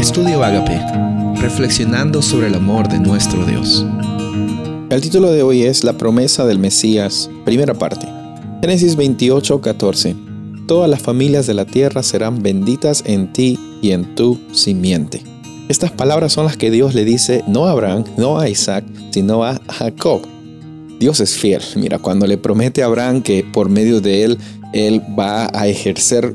Estudio Agape, reflexionando sobre el amor de nuestro Dios. El título de hoy es La promesa del Mesías, primera parte. Génesis 28, 14. Todas las familias de la tierra serán benditas en ti y en tu simiente. Estas palabras son las que Dios le dice no a Abraham, no a Isaac, sino a Jacob. Dios es fiel. Mira, cuando le promete a Abraham que por medio de él, él va a ejercer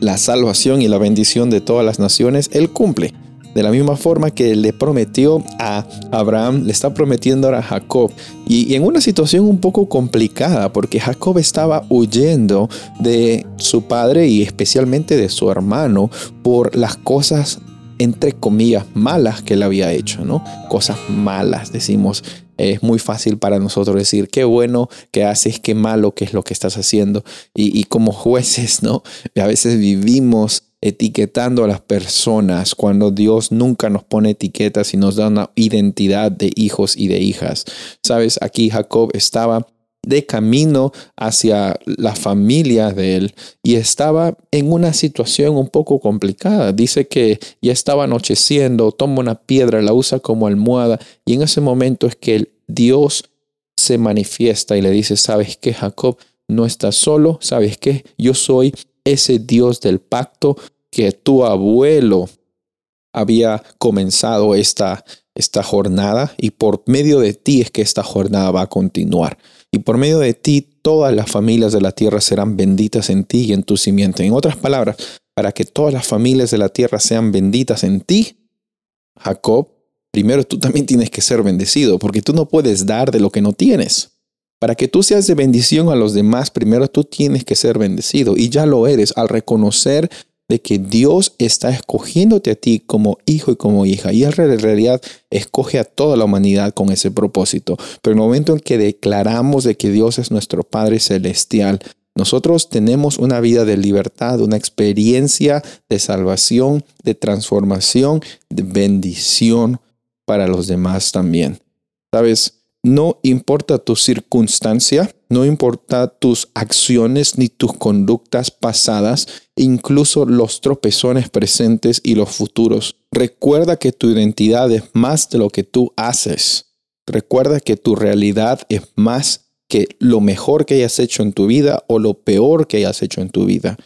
la salvación y la bendición de todas las naciones, Él cumple. De la misma forma que le prometió a Abraham, le está prometiendo ahora a Jacob. Y, en una situación un poco complicada, porque Jacob estaba huyendo de su padre y especialmente de su hermano por las cosas entre comillas, malas que él había hecho, ¿no? Cosas malas, decimos. Es muy fácil para nosotros decir qué bueno que haces, qué malo que es lo que estás haciendo. Y, y como jueces, ¿no? A veces vivimos etiquetando a las personas cuando Dios nunca nos pone etiquetas y nos da una identidad de hijos y de hijas. Sabes, aquí Jacob estaba de camino hacia la familia de él y estaba en una situación un poco complicada. Dice que ya estaba anocheciendo, toma una piedra, la usa como almohada y en ese momento es que Dios se manifiesta y le dice, ¿sabes qué, Jacob? No estás solo, ¿sabes qué? Yo soy ese Dios del pacto que tu abuelo había comenzado esta, esta jornada y por medio de ti es que esta jornada va a continuar y por medio de ti todas las familias de la tierra serán benditas en ti y en tu simiente. En otras palabras, para que todas las familias de la tierra sean benditas en ti, Jacob, primero tú también tienes que ser bendecido, porque tú no puedes dar de lo que no tienes. Para que tú seas de bendición a los demás, primero tú tienes que ser bendecido y ya lo eres al reconocer de que Dios está escogiéndote a ti como hijo y como hija. Y en realidad escoge a toda la humanidad con ese propósito. Pero en el momento en que declaramos de que Dios es nuestro Padre Celestial, nosotros tenemos una vida de libertad, una experiencia de salvación, de transformación, de bendición para los demás también. Sabes, no importa tu circunstancia, no importa tus acciones ni tus conductas pasadas, incluso los tropezones presentes y los futuros. Recuerda que tu identidad es más de lo que tú haces. Recuerda que tu realidad es más que lo mejor que hayas hecho en tu vida o lo peor que hayas hecho en tu vida.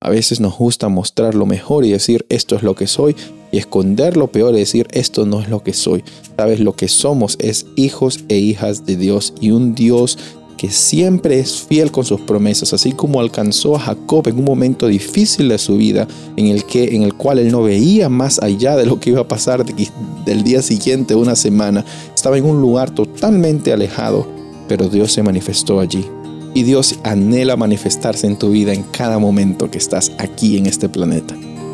A veces nos gusta mostrar lo mejor y decir esto es lo que soy y esconder lo peor y decir esto no es lo que soy. Sabes, lo que somos es hijos e hijas de Dios y un Dios que siempre es fiel con sus promesas, así como alcanzó a Jacob en un momento difícil de su vida, en el, que, en el cual él no veía más allá de lo que iba a pasar del día siguiente, una semana. Estaba en un lugar totalmente alejado, pero Dios se manifestó allí y Dios anhela manifestarse en tu vida en cada momento que estás aquí en este planeta.